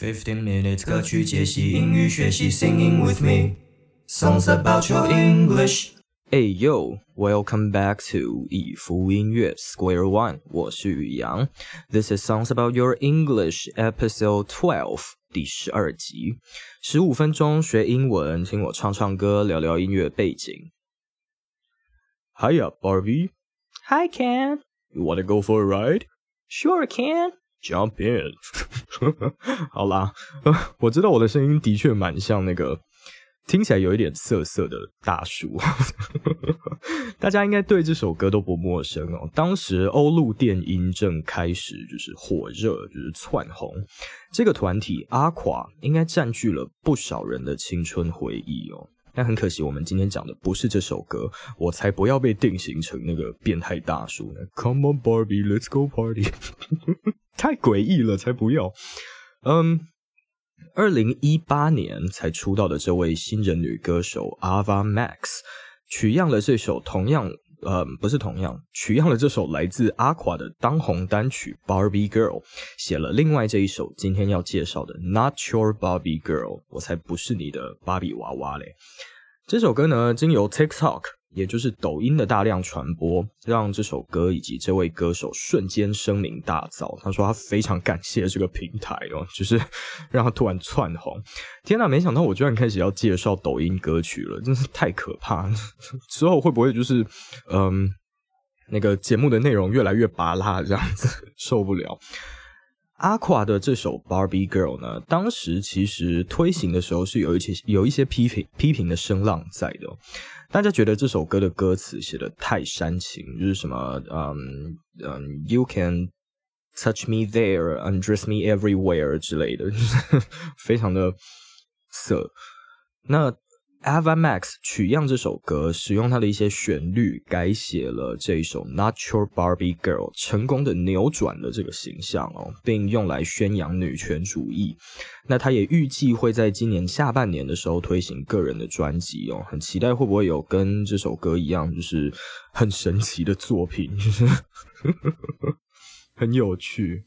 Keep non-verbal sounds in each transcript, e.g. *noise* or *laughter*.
Fifteen minutes 歌曲解析英语学习，Singing with me songs about your English。Hey yo, welcome back to 以福音乐 Square One，我是宇阳。This is songs about your English episode twelve，第十二集，十五分钟学英文，听我唱唱歌，聊聊音乐背景。Hiya, Barbie. Hi, Ken. You wanna go for a ride? Sure, Ken. Jump in *laughs* *laughs* 好啦，*laughs* 我知道我的声音的确蛮像那个听起来有一点涩涩的大叔，*laughs* 大家应该对这首歌都不陌生哦。当时欧陆电音正开始就是火热，就是窜红，这个团体阿垮应该占据了不少人的青春回忆哦。但很可惜，我们今天讲的不是这首歌，我才不要被定型成那个变态大叔呢。Come on, Barbie, let's go party。太诡异了，才不要。嗯，二零一八年才出道的这位新人女歌手 Ava Max 取样了这首同样，呃，不是同样，取样了这首来自阿垮的当红单曲《Barbie Girl》，写了另外这一首今天要介绍的《Not Your Barbie Girl》，我才不是你的芭比娃娃嘞。这首歌呢，经由 TikTok。也就是抖音的大量传播，让这首歌以及这位歌手瞬间声名大噪。他说他非常感谢这个平台哦，就是让他突然窜红。天哪，没想到我居然开始要介绍抖音歌曲了，真是太可怕了！*laughs* 之后会不会就是嗯，那个节目的内容越来越拔辣这样子，*laughs* 受不了。阿垮的这首《Barbie Girl》呢，当时其实推行的时候是有一些有一些批评批评的声浪在的，大家觉得这首歌的歌词写的太煽情，就是什么嗯嗯，You can touch me there, undress me everywhere 之类的，*laughs* 非常的色。那 Ava Max 取样这首歌，使用它的一些旋律改写了这一首《Not Your Barbie Girl》，成功的扭转了这个形象哦，并用来宣扬女权主义。那他也预计会在今年下半年的时候推行个人的专辑哦，很期待会不会有跟这首歌一样，就是很神奇的作品，就是 *laughs* 很有趣。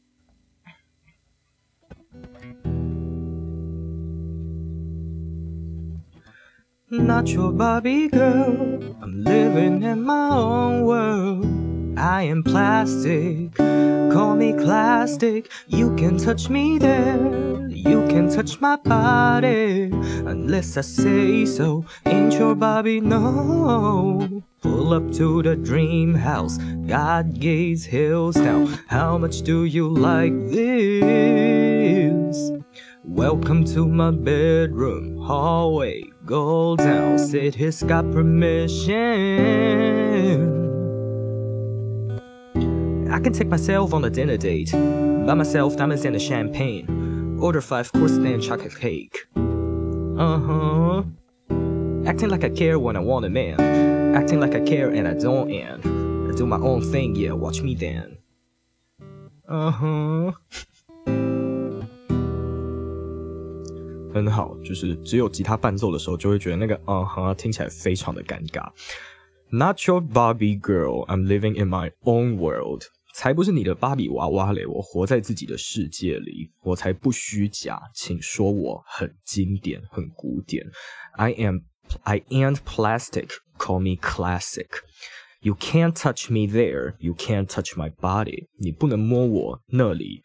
Not your Barbie girl. I'm living in my own world. I am plastic. Call me plastic. You can touch me there. You can touch my body. Unless I say so. Ain't your Barbie? No. Pull up to the dream house. God gaze hills now. How much do you like this? Welcome to my bedroom hallway. Go down, said he's got permission. I can take myself on a dinner date. Buy myself diamonds and a champagne. Order five course and chocolate cake. Uh huh. Acting like I care when I want a man. Acting like I care and I don't and I do my own thing, yeah, watch me then. Uh huh. 很好，就是只有吉他伴奏的时候，就会觉得那个嗯哼听起来非常的尴尬。Not your Barbie girl, I'm living in my own world。才不是你的芭比娃娃嘞，我活在自己的世界里，我才不虚假，请说我很经典，很古典。I am, I ain't plastic, call me classic。You can't touch me there. You can't touch my body. 你不能摸我那里，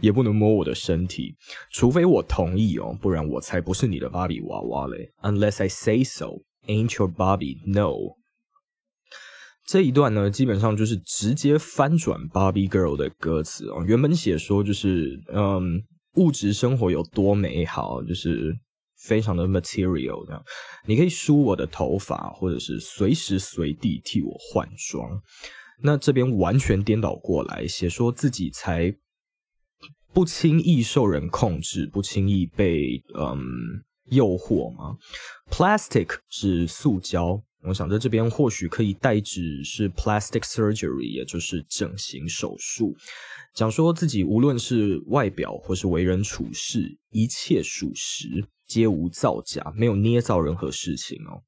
也不能摸我的身体，除非我同意哦，不然我才不是你的芭比娃娃嘞。Unless I say so, ain't your Barbie? No. 这一段呢，基本上就是直接翻转 Barbie Girl 的歌词哦。原本写说就是，嗯，物质生活有多美好，就是。非常的 material 这样，你可以梳我的头发，或者是随时随地替我换装。那这边完全颠倒过来，写说自己才不轻易受人控制，不轻易被嗯诱惑吗？Plastic 是塑胶，我想在这边或许可以代指是 plastic surgery，也就是整形手术。讲说自己无论是外表或是为人处事，一切属实。皆无造假，没有捏造任何事情哦。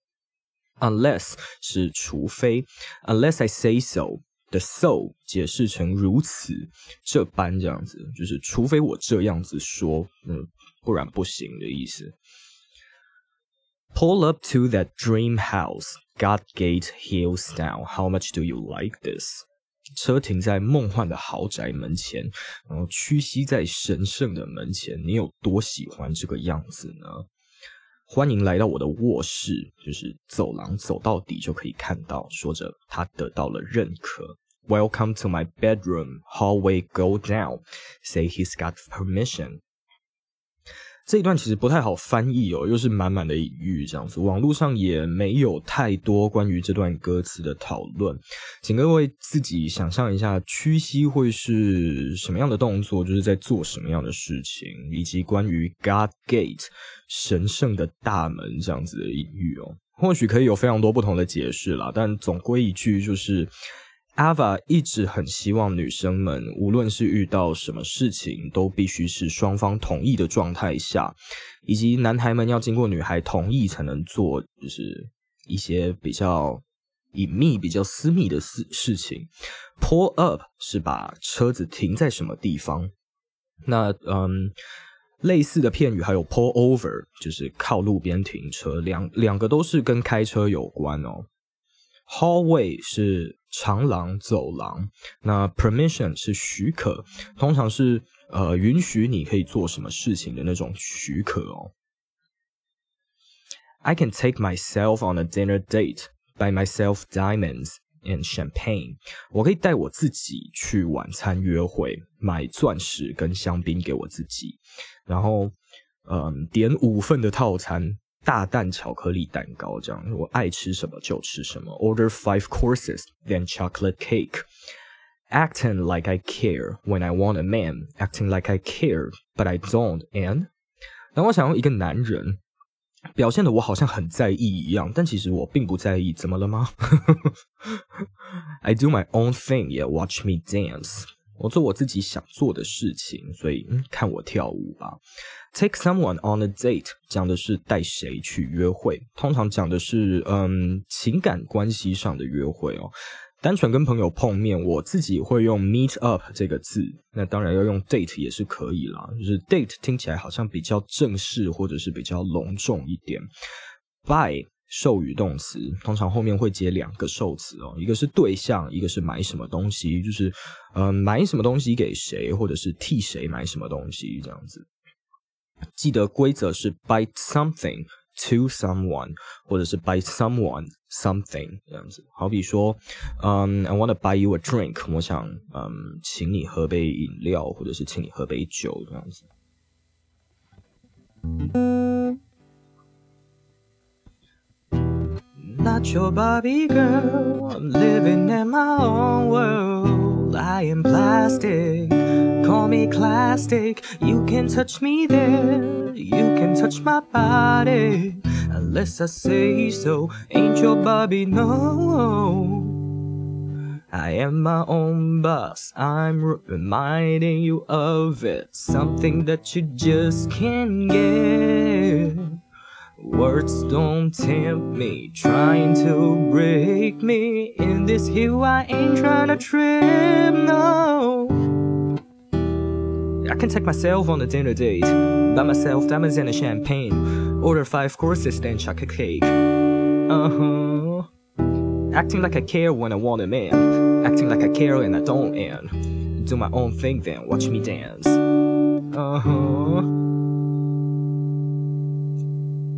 Unless 是除非，Unless I say so， 的 so 解释成如此这般这样子，就是除非我这样子说，嗯，不然不行的意思。Pull up to that dream house, got gate heels down. How much do you like this? 车停在梦幻的豪宅门前，然后屈膝在神圣的门前，你有多喜欢这个样子呢？欢迎来到我的卧室，就是走廊，走到底就可以看到。说着，他得到了认可。Welcome to my bedroom. Hallway go down. Say he's got permission. 这一段其实不太好翻译哦，又是满满的隐喻这样子。网络上也没有太多关于这段歌词的讨论，请各位自己想象一下，屈膝会是什么样的动作，就是在做什么样的事情，以及关于 God Gate 神圣的大门这样子的隐喻哦，或许可以有非常多不同的解释啦，但总归一句就是。Ava 一直很希望女生们，无论是遇到什么事情，都必须是双方同意的状态下，以及男孩们要经过女孩同意才能做，就是一些比较隐秘、比较私密的事事情。Pull up 是把车子停在什么地方？那嗯，类似的片语还有 pull over，就是靠路边停车，两两个都是跟开车有关哦。Hallway 是长廊、走廊，那 permission 是许可，通常是呃允许你可以做什么事情的那种许可哦。I can take myself on a dinner date, buy myself diamonds and champagne。我可以带我自己去晚餐约会，买钻石跟香槟给我自己，然后嗯点五份的套餐。大蛋巧克力蛋糕，这样我爱吃什么就吃什么。Order five courses, then chocolate cake. Acting like I care when I want a man, acting like I care but I don't. And 当我想要一个男人，表现的我好像很在意一样，但其实我并不在意。怎么了吗？I do *laughs* my own thing, yeah. Watch me dance. 我做我自己想做的事情，所以看我跳舞吧。Take someone on a date 讲的是带谁去约会，通常讲的是嗯情感关系上的约会哦。单纯跟朋友碰面，我自己会用 meet up 这个字，那当然要用 date 也是可以啦。就是 date 听起来好像比较正式或者是比较隆重一点。Buy 授予动词，通常后面会接两个受词哦，一个是对象，一个是买什么东西，就是嗯买什么东西给谁，或者是替谁买什么东西这样子。记得规则是 buy something to someone，或者是 buy someone something 这样子。好比说，嗯，I want to buy you a drink，我想嗯请你喝杯饮料，或者是请你喝杯酒这样子。Not your Barbie girl, I'm living in my own world. I am plastic. call me plastic. You can touch me there, you can touch my body. Unless I say so, ain't your Bobby, no. I am my own boss, I'm reminding you of it. Something that you just can't get. Words don't tempt me, trying to break me. In this hill, I ain't trying to trip, no. I can take myself on a dinner date, buy myself diamonds and a champagne, order five courses, then chuck a cake. Uh huh. Acting like I care when I want a man, acting like I care and I don't, and do my own thing, then watch me dance. Uh huh.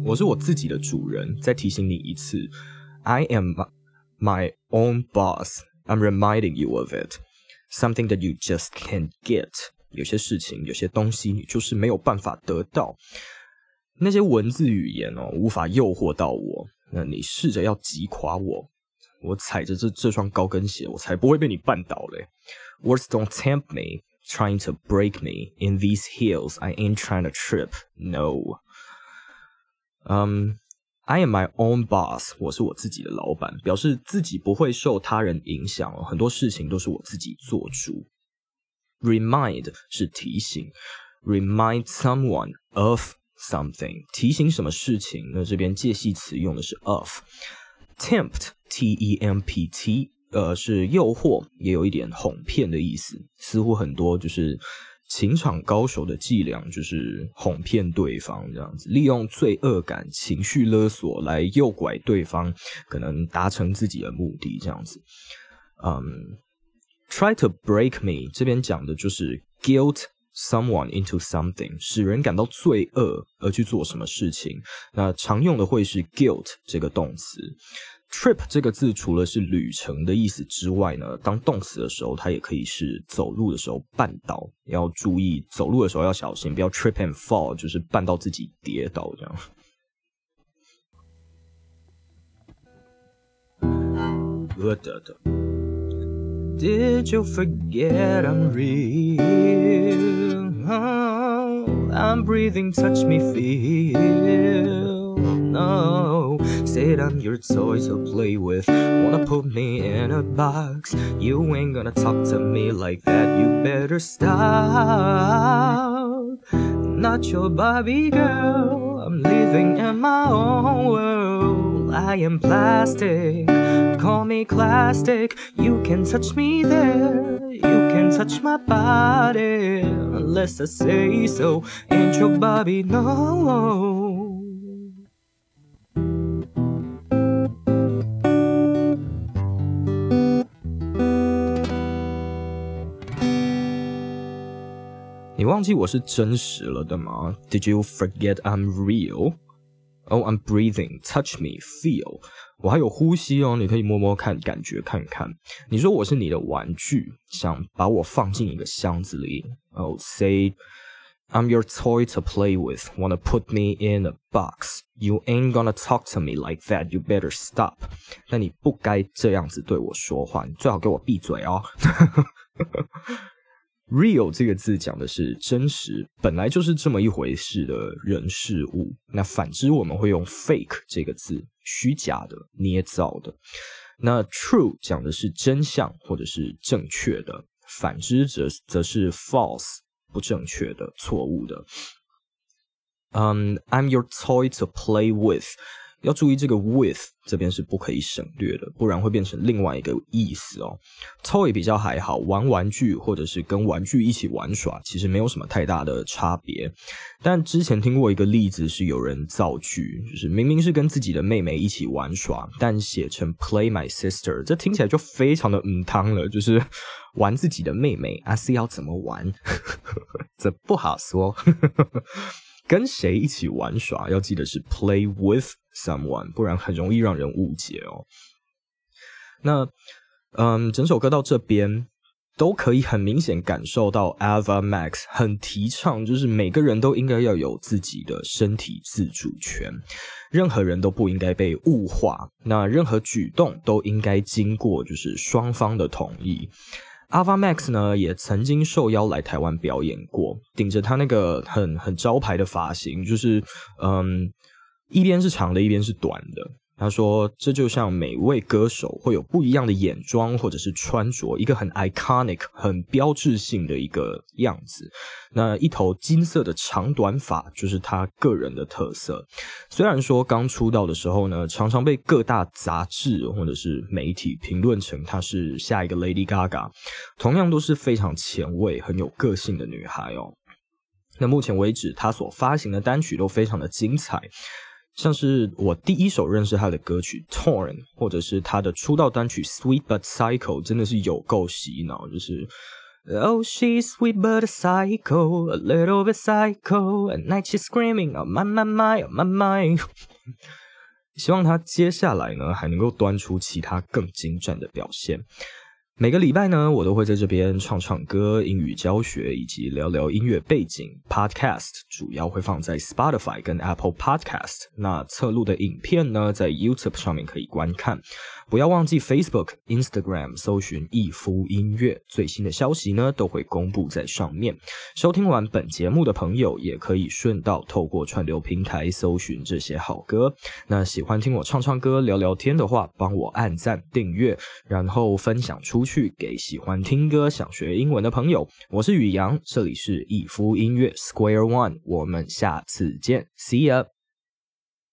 我是我自己的主人，再提醒你一次，I am my own boss. I'm reminding you of it. Something that you just can't get. 有些事情，有些东西，你就是没有办法得到。那些文字语言哦，无法诱惑到我。那你试着要击垮我，我踩着这这双高跟鞋，我才不会被你绊倒嘞。Words don't tempt me, trying to break me in these heels. I ain't trying to trip. No. Um, I am my own boss. 我是我自己的老板，表示自己不会受他人影响。很多事情都是我自己做主。Remind 是提醒，remind someone of something，提醒什么事情？那这边介系词用的是 of。Tempt，t e m p t，呃是诱惑，也有一点哄骗的意思。似乎很多就是情场高手的伎俩，就是哄骗对方这样子，利用罪恶感、情绪勒索来诱拐对方，可能达成自己的目的这样子。嗯，try to break me 这边讲的就是 guilt someone into something，使人感到罪恶而去做什么事情。那常用的会是 guilt 这个动词。Trip 这个字除了是旅程的意思之外呢，当动词的时候，它也可以是走路的时候绊倒，要注意走路的时候要小心，不要 trip and fall，就是绊到自己跌倒这样。呃的的。Did you forget I'm real? Oh, I'm breathing, touch me, feel. No, said I'm your toy to play with. Wanna put me in a box? You ain't gonna talk to me like that. You better stop. Not your Barbie girl. I'm living in my own world. I am plastic. Call me plastic. You can touch me there. You can touch my body. Unless I say so. Ain't your Barbie, no. 你忘记我是真实了的吗？Did you forget I'm real? Oh, I'm breathing. Touch me, feel. 我还有呼吸哦，你可以摸摸看，感觉看看。你说我是你的玩具，想把我放进一个箱子里。Oh, say I'm your toy to play with. Wanna put me in a box? You ain't gonna talk to me like that. You better stop. 那你不该这样子对我说话，你最好给我闭嘴哦。 *laughs* Real 这个字讲的是真实，本来就是这么一回事的人事物。那反之，我们会用 fake 这个字，虚假的、捏造的。那 true 讲的是真相或者是正确的，反之则则是 false 不正确的、错误的。嗯、i m your toy to play with。要注意这个 with 这边是不可以省略的，不然会变成另外一个意思哦。toy 比较还好，玩玩具或者是跟玩具一起玩耍，其实没有什么太大的差别。但之前听过一个例子，是有人造句，就是明明是跟自己的妹妹一起玩耍，但写成 play my sister，这听起来就非常的嗯汤了，就是 *laughs* 玩自己的妹妹，啊是要怎么玩？*laughs* 这不好说。*laughs* 跟谁一起玩耍，要记得是 play with someone，不然很容易让人误解哦。那，嗯，整首歌到这边都可以很明显感受到 Ava Max 很提倡，就是每个人都应该要有自己的身体自主权，任何人都不应该被物化，那任何举动都应该经过就是双方的同意。Ava Max 呢，也曾经受邀来台湾表演过，顶着他那个很很招牌的发型，就是嗯，一边是长的，一边是短的。他说，这就像每位歌手会有不一样的眼妆或者是穿着，一个很 iconic、很标志性的一个样子。那一头金色的长短发就是他个人的特色。虽然说刚出道的时候呢，常常被各大杂志或者是媒体评论成她是下一个 Lady Gaga，同样都是非常前卫、很有个性的女孩哦。那目前为止，她所发行的单曲都非常的精彩。像是我第一首认识他的歌曲《Torn》，或者是他的出道单曲《Sweet But Psycho》，真的是有够洗脑。就是 Oh, she's sweet but a psycho, a little bit psycho. At night she's screaming, oh my, my, my, oh my, my. 希望他接下来呢，还能够端出其他更精湛的表现。每个礼拜呢，我都会在这边唱唱歌、英语教学以及聊聊音乐背景。Podcast 主要会放在 Spotify 跟 Apple Podcast。那侧录的影片呢，在 YouTube 上面可以观看。不要忘记 Facebook、Instagram 搜寻逸夫音乐，最新的消息呢都会公布在上面。收听完本节目的朋友，也可以顺道透过串流平台搜寻这些好歌。那喜欢听我唱唱歌、聊聊天的话，帮我按赞、订阅，然后分享出去给喜欢听歌、想学英文的朋友。我是宇阳，这里是逸夫音乐 Square One，我们下次见，See ya。